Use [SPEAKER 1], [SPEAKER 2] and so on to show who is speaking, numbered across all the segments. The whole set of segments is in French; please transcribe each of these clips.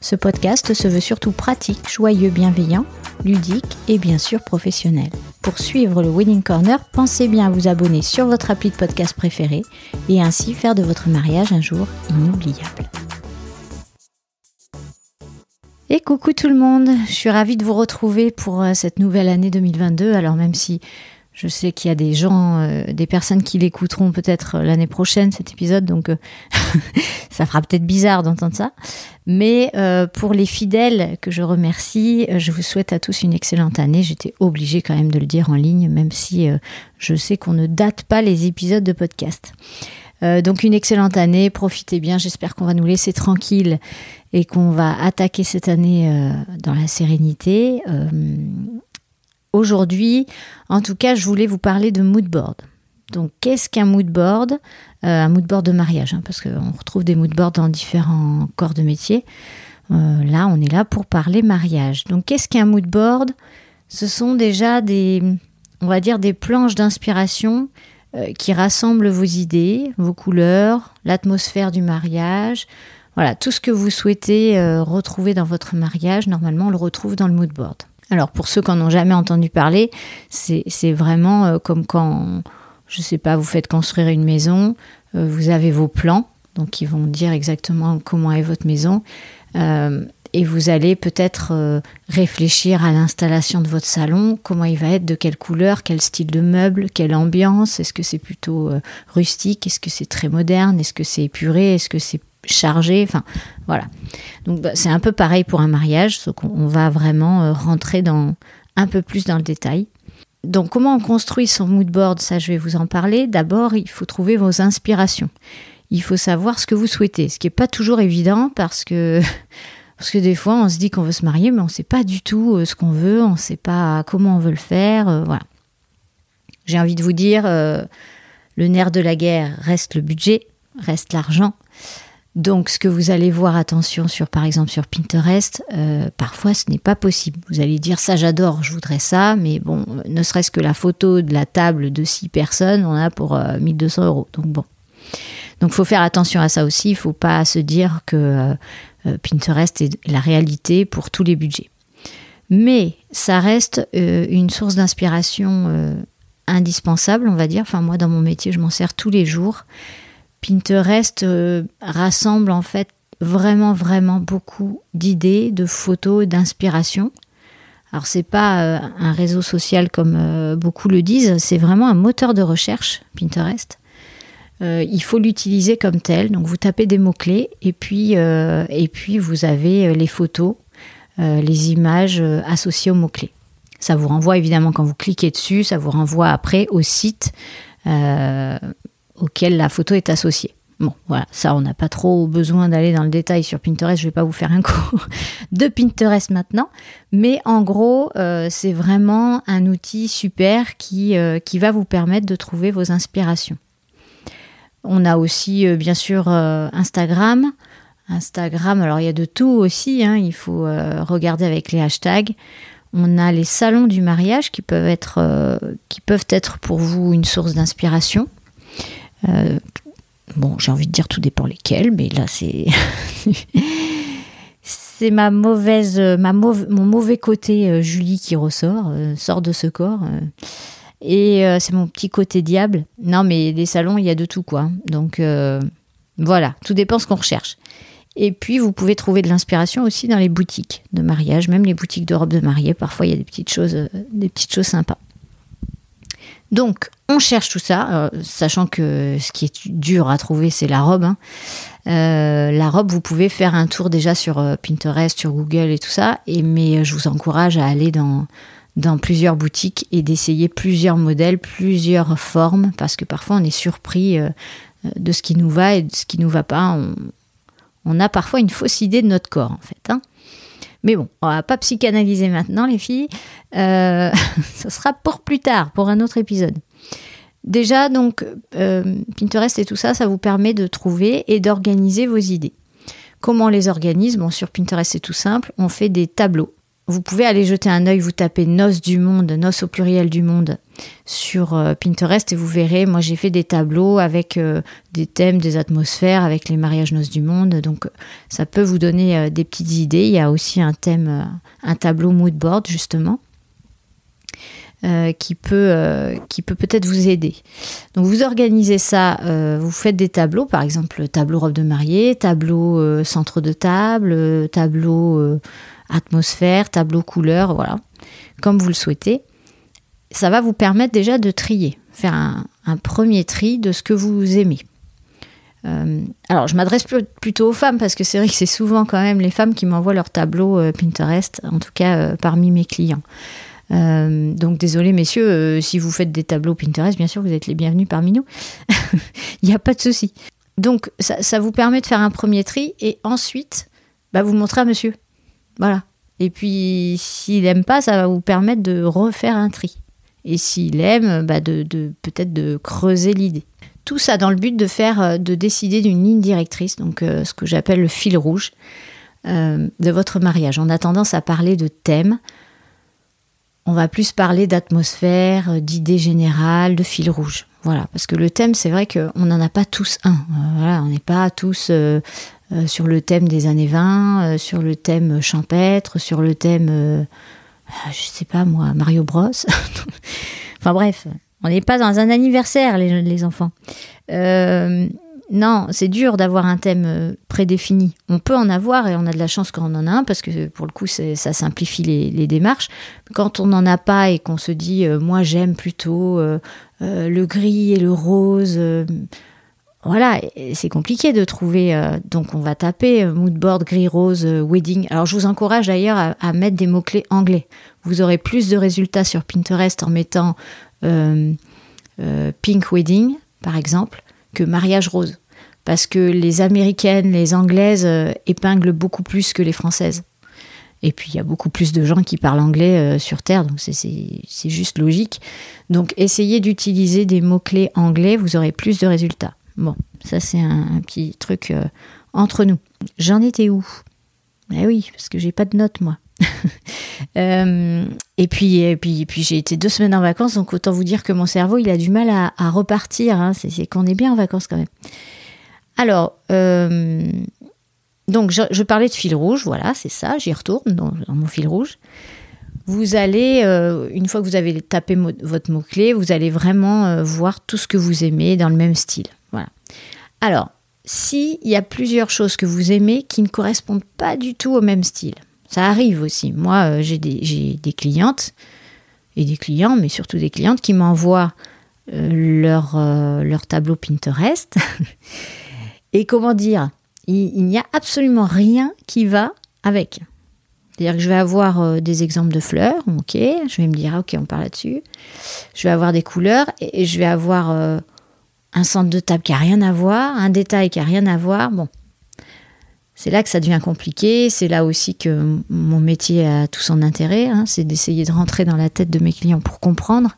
[SPEAKER 1] Ce podcast se veut surtout pratique, joyeux, bienveillant, ludique et bien sûr professionnel. Pour suivre le Wedding Corner, pensez bien à vous abonner sur votre appli de podcast préféré et ainsi faire de votre mariage un jour inoubliable. Et coucou tout le monde, je suis ravie de vous retrouver pour euh, cette nouvelle année 2022. Alors même si je sais qu'il y a des gens, euh, des personnes qui l'écouteront peut-être euh, l'année prochaine cet épisode, donc euh, ça fera peut-être bizarre d'entendre ça. Mais pour les fidèles que je remercie, je vous souhaite à tous une excellente année. J'étais obligée quand même de le dire en ligne, même si je sais qu'on ne date pas les épisodes de podcast. donc une excellente année, profitez bien, j'espère qu'on va nous laisser tranquilles et qu'on va attaquer cette année dans la sérénité. Aujourd'hui, en tout cas, je voulais vous parler de mood board. Donc, qu'est-ce qu'un mood board? Euh, Un mood board de mariage, hein, parce qu'on retrouve des mood boards dans différents corps de métier. Euh, là, on est là pour parler mariage. Donc, qu'est-ce qu'un mood board? Ce sont déjà des, on va dire, des planches d'inspiration euh, qui rassemblent vos idées, vos couleurs, l'atmosphère du mariage. Voilà, tout ce que vous souhaitez retrouver dans votre mariage, normalement, on le retrouve dans le mood board. Alors pour ceux qui n'en ont jamais entendu parler, c'est vraiment euh, comme quand, je ne sais pas, vous faites construire une maison, euh, vous avez vos plans, donc ils vont dire exactement comment est votre maison, euh, et vous allez peut-être réfléchir à l'installation de votre salon, comment il va être, de quelle couleur, quel style de meuble, quelle ambiance, est-ce que c'est plutôt rustique, est-ce que c'est très moderne, est-ce que c'est épuré, est-ce que c'est chargé, enfin voilà. Donc bah, c'est un peu pareil pour un mariage, sauf qu'on va vraiment euh, rentrer dans un peu plus dans le détail. Donc comment on construit son mood board, ça je vais vous en parler. D'abord, il faut trouver vos inspirations. Il faut savoir ce que vous souhaitez, ce qui n'est pas toujours évident parce que parce que des fois on se dit qu'on veut se marier, mais on ne sait pas du tout euh, ce qu'on veut, on ne sait pas comment on veut le faire. Euh, voilà. J'ai envie de vous dire, le nerf de la guerre reste le budget, reste l'argent. Donc, ce que vous allez voir, attention, sur par exemple sur Pinterest, euh, parfois ce n'est pas possible. Vous allez dire ça, j'adore, je voudrais ça, mais bon, ne serait-ce que la photo de la table de six personnes, on a pour 1200 euh, euros. Donc bon, donc faut faire attention à ça aussi. Il faut pas se dire que euh, Pinterest est la réalité pour tous les budgets. Mais ça reste une source d'inspiration indispensable, on va dire. Enfin, moi, dans mon métier, je m'en sers tous les jours. Pinterest euh, rassemble en fait vraiment vraiment beaucoup d'idées, de photos, d'inspiration. Alors c'est pas euh, un réseau social comme euh, beaucoup le disent, c'est vraiment un moteur de recherche Pinterest. il faut l'utiliser comme tel. Donc vous tapez des mots clés et puis et puis vous avez les photos, les images associées aux mots clés. Ça vous renvoie évidemment quand vous cliquez dessus, ça vous renvoie après au site auquel la photo est associée. Bon, voilà, ça, on n'a pas trop besoin d'aller dans le détail sur Pinterest. Je ne vais pas vous faire un cours de Pinterest maintenant. Mais en gros, euh, c'est vraiment un outil super qui, euh, qui va vous permettre de trouver vos inspirations. On a aussi, euh, bien sûr, Instagram. Instagram, alors il y a de tout aussi. Hein, il faut regarder avec les hashtags. On a les salons du mariage qui peuvent être, qui peuvent être pour vous une source d'inspiration. Euh, bon, j'ai envie de dire tout dépend lesquels, mais là c'est c'est ma mauvaise, ma mon mauvais côté euh, Julie qui ressort, euh, sort de ce corps. et c'est mon petit côté diable. Non, mais des salons, il y a de tout quoi. Donc voilà, tout dépend ce qu'on recherche. Et puis, vous pouvez trouver de l'inspiration aussi dans les boutiques de mariage, même les boutiques de robes de mariée. Parfois, il y a des petites choses, des petites choses sympas. Donc, on cherche tout ça, euh, sachant que ce qui est dur à trouver, c'est la robe. hein. Euh, la robe, vous pouvez faire un tour déjà sur euh, Pinterest, sur Google et tout ça. Et, mais je vous encourage à aller dans, plusieurs boutiques et d'essayer plusieurs modèles, plusieurs formes, parce que parfois on est surpris de ce qui nous va et de ce qui nous va pas. On, on a parfois une fausse idée de notre corps, en fait. hein. Mais bon, on va pas psychanalyser maintenant, les filles. Euh, ça sera pour plus tard, pour un autre épisode. Déjà, donc, euh, Pinterest et tout ça, ça vous permet de trouver et d'organiser vos idées. Comment on les organise Bon, sur Pinterest, c'est tout simple. On fait des tableaux. Vous pouvez aller jeter un œil, vous tapez Noces du monde, Noces au pluriel du monde sur euh, Pinterest et vous verrez, moi j'ai fait des tableaux avec euh, des thèmes, des atmosphères, avec les mariages Noces du monde. Donc euh, ça peut vous donner des petites idées. Il y a aussi un thème, un tableau mood board justement. qui peut peut-être vous aider. Donc vous organisez ça, vous faites des tableaux, par exemple tableau robe de mariée, tableau centre de table, tableau atmosphère, tableau couleur, voilà, comme vous le souhaitez. Ça va vous permettre déjà de trier, faire un, premier tri de ce que vous aimez. Euh, alors, je m'adresse pl- plutôt aux femmes parce que c'est vrai que c'est souvent quand même les femmes qui m'envoient leurs tableaux euh, Pinterest, en tout cas euh, parmi mes clients. Donc désolé messieurs, si vous faites des tableaux Pinterest, bien sûr vous êtes les bienvenus parmi nous. Il n'y a pas de souci. Donc ça, vous permet de faire un premier tri et ensuite bah, vous montrez à monsieur. Voilà. Et puis s'il n'aime pas, ça va vous permettre de refaire un tri. Et s'il aime, bah, de, de- peut-être de creuser l'idée. Tout ça dans le but de faire, euh, de décider d'une ligne directrice, donc euh, ce que j'appelle le fil rouge euh, de votre mariage. On a tendance à parler de thème. On va plus parler d'atmosphère, d'idées générales, de fil rouge. Voilà, parce que le thème, c'est vrai qu'on n'en a pas tous un. Voilà, on n'est pas tous sur le thème des années 20, euh, sur le thème champêtre, sur le thème, je sais pas moi, Mario Bros. enfin bref, on n'est pas dans un anniversaire, les, enfants. Euh, non, c'est dur d'avoir un thème euh, prédéfini. On peut en avoir et on a de la chance quand on en a un parce que pour le coup, ça simplifie les, démarches. Quand on n'en a pas et qu'on se dit, euh, moi j'aime plutôt le gris et le rose, voilà, c'est compliqué de trouver. euh, donc on va taper euh, moodboard gris rose euh, wedding. Alors je vous encourage d'ailleurs à, mettre des mots clés anglais. Vous aurez plus de résultats sur Pinterest en mettant pink wedding par exemple que mariage rose. Parce que les américaines, les anglaises épinglent beaucoup plus que les françaises. Et puis il y a beaucoup plus de gens qui parlent anglais sur Terre, donc c'est juste logique. Donc essayez d'utiliser des mots-clés anglais, vous aurez plus de résultats. Bon, ça c'est un, petit truc euh, entre nous. J'en étais où? Eh oui, parce que j'ai pas de notes moi. Euh, et puis, j'ai été deux semaines en vacances, donc autant vous dire que mon cerveau il a du mal à, repartir. hein. C'est qu'on est bien en vacances quand même. Alors, euh, donc je, parlais de fil rouge, voilà, c'est ça, j'y retourne dans, mon fil rouge. Vous allez, une fois que vous avez tapé votre mot-clé, vous allez vraiment voir tout ce que vous aimez dans le même style. Voilà. Alors, s'il y a plusieurs choses que vous aimez qui ne correspondent pas du tout au même style, ça arrive aussi. Moi, euh, j'ai des, des clientes et des clients, mais surtout des clientes qui m'envoient euh, leur, euh, leur tableau Pinterest. et comment dire, il, n'y a absolument rien qui va avec. C'est-à-dire que je vais avoir des exemples de fleurs, ok, je vais me dire, ah, ok, on parle là-dessus. Je vais avoir des couleurs et, je vais avoir un centre de table qui a rien à voir, un détail qui a rien à voir. Bon, c'est là que ça devient compliqué. C'est là aussi que mon métier a tout son intérêt. hein, c'est d'essayer de rentrer dans la tête de mes clients pour comprendre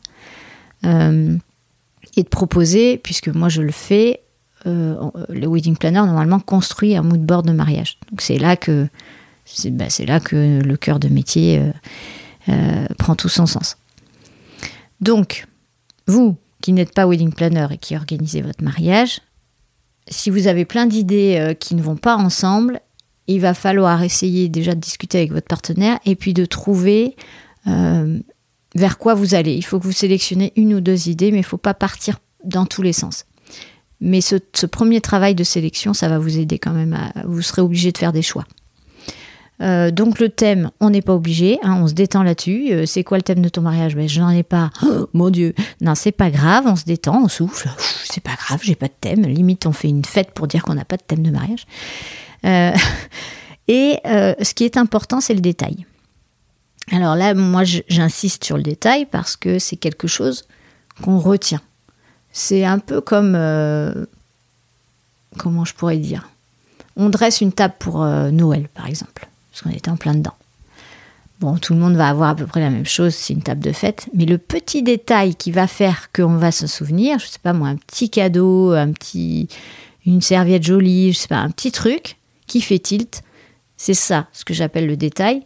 [SPEAKER 1] euh, et de proposer, puisque moi je le fais. euh, le wedding planner normalement construit un mood board de mariage. Donc c'est là que c'est bah, là que le cœur de métier euh, prend tout son sens. Donc, vous qui n'êtes pas wedding planner et qui organisez votre mariage, si vous avez plein d'idées euh, qui ne vont pas ensemble, il va falloir essayer déjà de discuter avec votre partenaire et puis de trouver euh, vers quoi vous allez. Il faut que vous sélectionnez une ou deux idées, mais il ne faut pas partir dans tous les sens. Mais ce, ce premier travail de sélection, ça va vous aider quand même. À, vous serez obligé de faire des choix. Euh, donc le thème, on n'est pas obligé, hein, on se détend là-dessus. Euh, c'est quoi le thème de ton mariage? Je n'en ai pas. Oh, mon Dieu. Non, c'est pas grave, on se détend, on souffle. C'est pas grave, j'ai pas de thème. Limite, on fait une fête pour dire qu'on n'a pas de thème de mariage. Euh, et ce qui est important, c'est le détail. Alors là, moi, j'insiste sur le détail parce que c'est quelque chose qu'on retient. C'est un peu comme... comment je pourrais dire? On dresse une table pour Noël, par exemple parce qu'on était en plein dedans. Bon, tout le monde va avoir à peu près la même chose, c'est une table de fête, mais le petit détail qui va faire qu'on va se souvenir, je sais pas moi, un petit cadeau, un petit, une serviette jolie, je sais pas, un petit truc qui fait tilt, c'est ça, ce que j'appelle le détail.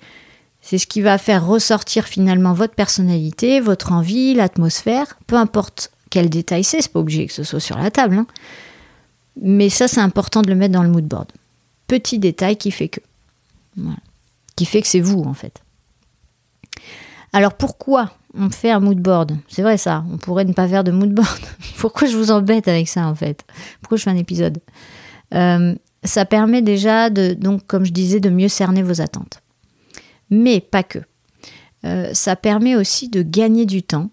[SPEAKER 1] C'est ce qui va faire ressortir finalement votre personnalité, votre envie, l'atmosphère, peu importe quel détail c'est, c'est pas obligé que ce soit sur la table, hein. mais ça c'est important de le mettre dans le mood board. Petit détail qui fait que. Qui fait que c'est vous, en fait. Alors pourquoi on fait un mood board? C'est vrai ça, on pourrait ne pas faire de mood board. pourquoi je vous embête avec ça, en fait? Pourquoi je fais un épisode? Euh, Ça permet déjà, de, donc, comme je disais, de mieux cerner vos attentes. Mais pas que. Euh, ça permet aussi de gagner du temps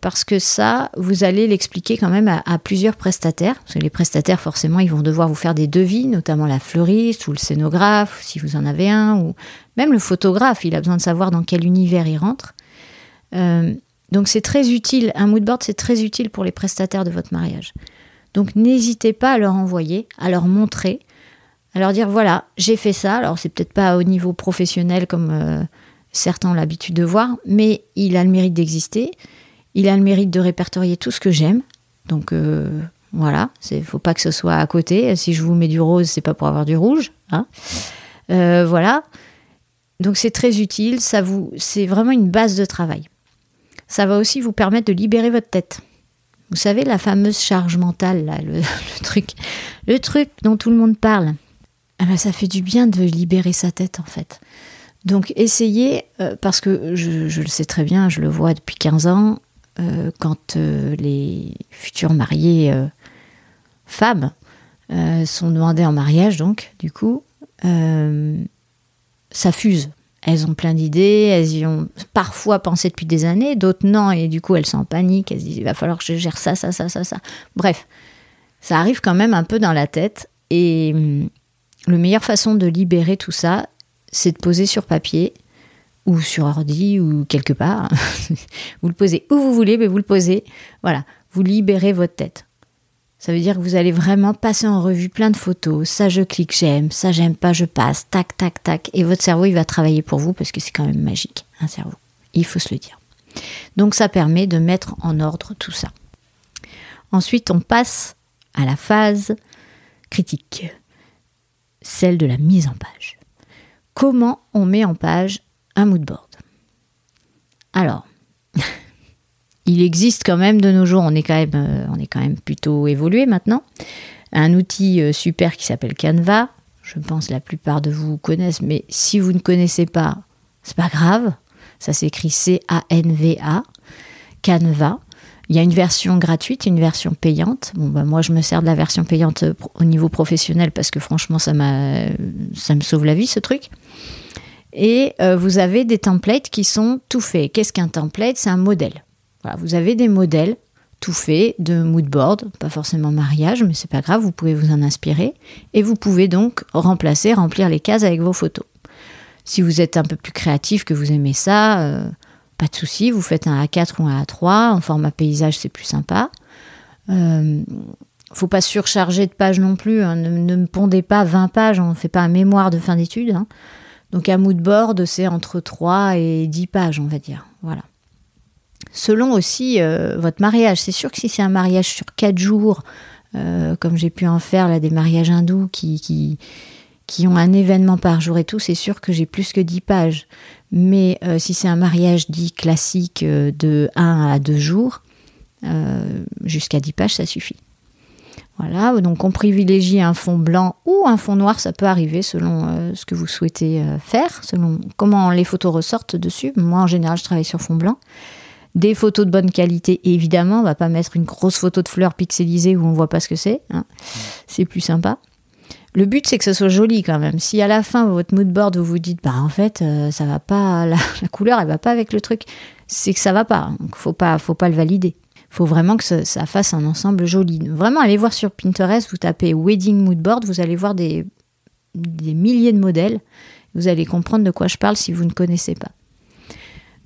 [SPEAKER 1] parce que ça, vous allez l'expliquer quand même à, plusieurs prestataires, parce que les prestataires, forcément, ils vont devoir vous faire des devis, notamment la fleuriste ou le scénographe, si vous en avez un, ou même le photographe, il a besoin de savoir dans quel univers il rentre. Euh, donc c'est très utile, un moodboard, c'est très utile pour les prestataires de votre mariage. Donc n'hésitez pas à leur envoyer, à leur montrer, à leur dire, voilà, j'ai fait ça, alors c'est peut-être pas au niveau professionnel comme euh, certains ont l'habitude de voir, mais il a le mérite d'exister. Il a le mérite de répertorier tout ce que j'aime. Donc euh, voilà, il faut pas que ce soit à côté. Si je vous mets du rose, c'est pas pour avoir du rouge. Hein. Euh, voilà. Donc c'est très utile. Ça vous, c'est vraiment une base de travail. Ça va aussi vous permettre de libérer votre tête. Vous savez la fameuse charge mentale, le, truc, le truc dont tout le monde parle. Ah ben, ça fait du bien de libérer sa tête en fait. Donc essayez, euh, parce que je, je, le sais très bien, je le vois depuis 15 ans, euh, quand euh, les futurs mariés euh, femmes sont demandées en mariage, donc, du coup, ça fuse. Elles ont plein d'idées, elles y ont parfois pensé depuis des années, d'autres non, et du coup elles sont en panique, elles se disent il va falloir que je gère ça, ça, ça, ça, ça. Bref, ça arrive quand même un peu dans la tête, et hum, la meilleure façon de libérer tout ça, c'est de poser sur papier ou sur ordi ou quelque part. vous le posez où vous voulez, mais vous le posez. Voilà, vous libérez votre tête. Ça veut dire que vous allez vraiment passer en revue plein de photos. Ça, je clique, j'aime. Ça, j'aime pas, je passe. Tac, tac, tac. Et votre cerveau, il va travailler pour vous parce que c'est quand même magique, un cerveau. Il faut se le dire. Donc, ça permet de mettre en ordre tout ça. Ensuite, on passe à la phase critique, celle de la mise en page. Comment on met en page un mood. Alors, il existe quand même de nos jours, on est quand même, euh, on est quand même plutôt évolué maintenant, un outil euh, super qui s'appelle Canva. Je pense la plupart de vous connaissent, mais si vous ne connaissez pas, c'est pas grave. Ça s'écrit C-A-N-V-A, Canva. Il y a une version gratuite, une version payante. Bon, bah, moi, je me sers de la version payante euh, au niveau professionnel parce que franchement, ça, ça me sauve la vie, ce truc. Et euh, vous avez des templates qui sont tout faits. Qu'est-ce qu'un template? C'est un modèle. Vous avez des modèles tout faits de moodboard, pas forcément mariage, mais c'est pas grave, vous pouvez vous en inspirer. Et vous pouvez donc remplacer, remplir les cases avec vos photos. Si vous êtes un peu plus créatif, que vous aimez ça, euh, pas de souci, vous faites un A4 ou un A3, en format paysage, c'est plus sympa. Euh, faut pas surcharger de pages non plus, hein. ne, me pondez pas 20 pages, on ne fait pas un mémoire de fin d'études. Hein. Donc un mood board, c'est entre 3 et 10 pages, on va dire. Voilà. Selon aussi euh, votre mariage, c'est sûr que si c'est un mariage sur 4 jours, euh, comme j'ai pu en faire là, des mariages hindous qui, qui, qui, ont un événement par jour et tout, c'est sûr que j'ai plus que 10 pages. Mais euh, si c'est un mariage dit classique de 1 à 2 jours, jusqu'à 10 pages, ça suffit. Voilà, donc on privilégie un fond blanc ou un fond noir, ça peut arriver selon euh, ce que vous souhaitez euh, faire, selon comment les photos ressortent dessus. Moi en général je travaille sur fond blanc. Des photos de bonne qualité, évidemment, on va pas mettre une grosse photo de fleurs pixelisée où on voit pas ce que c'est. Hein. C'est plus sympa. Le but, c'est que ce soit joli quand même. Si à la fin, votre mood board, vous vous dites, bah en fait, euh, ça va pas, la, couleur, elle va pas avec le truc, c'est que ça va pas. Donc, faut pas, faut pas le valider. Faut vraiment que ça, fasse un ensemble joli. Vraiment, allez voir sur Pinterest, vous tapez wedding mood board, vous allez voir des, des milliers de modèles. Vous allez comprendre de quoi je parle si vous ne connaissez pas.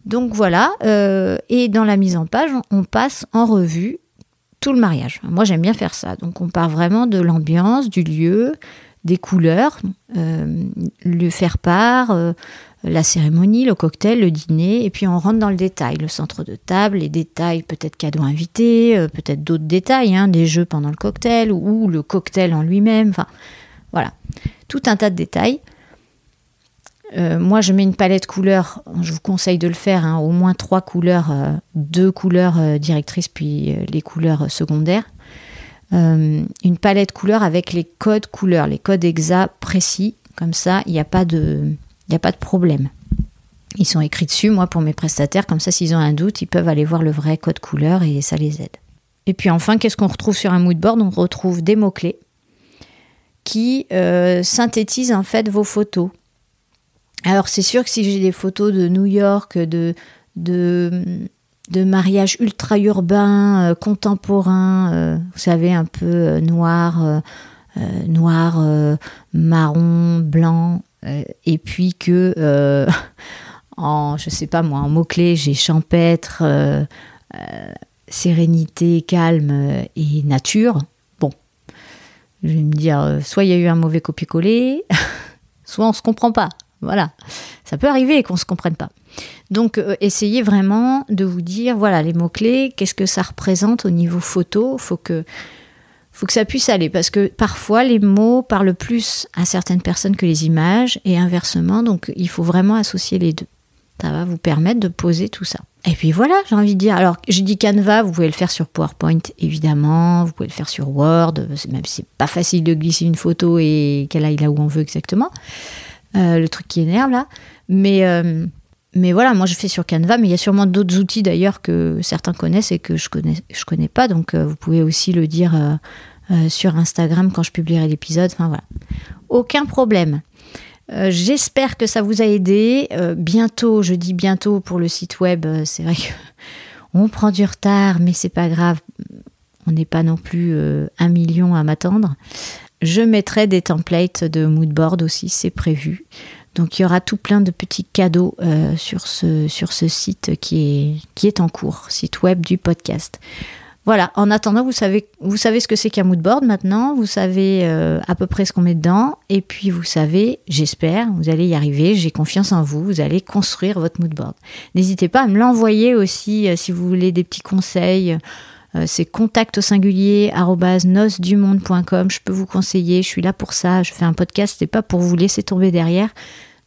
[SPEAKER 1] Donc voilà, euh, et dans la mise en page, on passe en revue tout le mariage. Moi, j'aime bien faire ça. Donc, on part vraiment de l'ambiance, du lieu, des couleurs, euh, le faire part, euh, la cérémonie, le cocktail, le dîner, et puis on rentre dans le détail, le centre de table, les détails, peut-être cadeaux invités, euh, peut-être d'autres détails, hein, des jeux pendant le cocktail ou le cocktail en lui-même. Enfin, voilà, tout un tas de détails. Moi, je mets une palette couleurs. Je vous conseille de le faire. Hein, au moins trois couleurs, deux couleurs directrices, puis les couleurs secondaires. Une palette couleurs avec les codes couleurs, les codes exacts précis. Comme ça, il n'y a pas de, a pas de problème. Ils sont écrits dessus, moi, pour mes prestataires. Comme ça, s'ils ont un doute, ils peuvent aller voir le vrai code couleur et ça les aide. Et puis enfin, qu'est-ce qu'on retrouve sur un mood board On retrouve des mots-clés qui synthétisent en fait vos photos. Alors c'est sûr que si j'ai des photos de New York, de, de, de mariages ultra urbains, euh, contemporains, euh, vous savez, un peu euh, noir, noir, marron, blanc, et puis que en, je sais pas moi, en mots-clés, j'ai champêtre, sérénité, calme et nature. Bon, je vais me dire, soit il y a eu un mauvais copier-coller, soit on se comprend pas. Voilà. Ça peut arriver qu'on ne se comprenne pas. Donc, euh, essayez vraiment de vous dire, voilà, les mots-clés, qu'est-ce que ça représente au niveau photo faut que, faut que ça puisse aller. Parce que parfois, les mots parlent plus à certaines personnes que les images et inversement. Donc, il faut vraiment associer les deux. Ça va vous permettre de poser tout ça. Et puis voilà, j'ai envie de dire. Alors, je dis Canva, vous pouvez le faire sur PowerPoint, évidemment. Vous pouvez le faire sur Word, même si c'est pas facile de glisser une photo et qu'elle aille là où on veut exactement. Euh, le truc qui énerve là. Mais, euh, mais voilà, moi je fais sur Canva, mais il y a sûrement d'autres outils d'ailleurs que certains connaissent et que je connais, je connais pas. Donc euh, vous pouvez aussi le dire sur Instagram quand je publierai l'épisode. Enfin voilà, aucun problème. J'espère que ça vous a aidé. bientôt, je dis bientôt pour le site web, c'est vrai que on prend du retard, mais c'est pas grave. On n'est pas non plus un million à m'attendre. Je mettrai des templates de moodboard aussi, c'est prévu. Donc il y aura tout plein de petits cadeaux euh, sur, ce, sur ce site qui est, en cours, site web du podcast. Voilà, en attendant, vous savez, ce que c'est qu'un moodboard maintenant, vous savez euh, à peu près ce qu'on met dedans, et puis vous savez, j'espère, vous allez y arriver, j'ai confiance en vous, vous allez construire votre moodboard. N'hésitez pas à me l'envoyer aussi euh, si vous voulez des petits conseils c'est contact au singulier nosdumonde.com. Je peux vous conseiller, je suis là pour ça. Je fais un podcast, c'est pas pour vous laisser tomber derrière.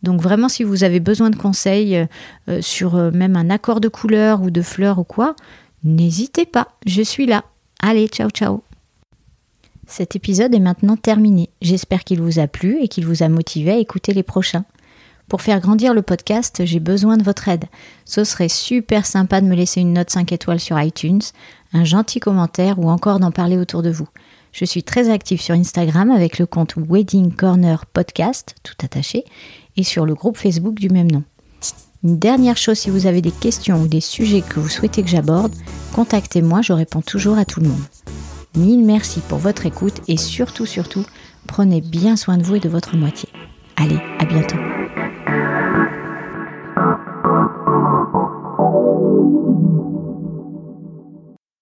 [SPEAKER 1] Donc vraiment, si vous avez besoin de conseils euh, euh, sur même un accord de couleur ou de fleurs ou quoi, n'hésitez pas, je suis là. Allez, ciao ciao. Cet épisode est maintenant terminé. J'espère qu'il vous a plu et qu'il vous a motivé à écouter les prochains. Pour faire grandir le podcast, j'ai besoin de votre aide. Ce serait super sympa de me laisser une note 5 étoiles sur iTunes, un gentil commentaire ou encore d'en parler autour de vous. Je suis très active sur Instagram avec le compte Wedding Corner Podcast, tout attaché, et sur le groupe Facebook du même nom. Une dernière chose, si vous avez des questions ou des sujets que vous souhaitez que j'aborde, contactez-moi, je réponds toujours à tout le monde. Mille merci pour votre écoute et surtout, surtout, prenez bien soin de vous et de votre moitié. Allez, à bientôt.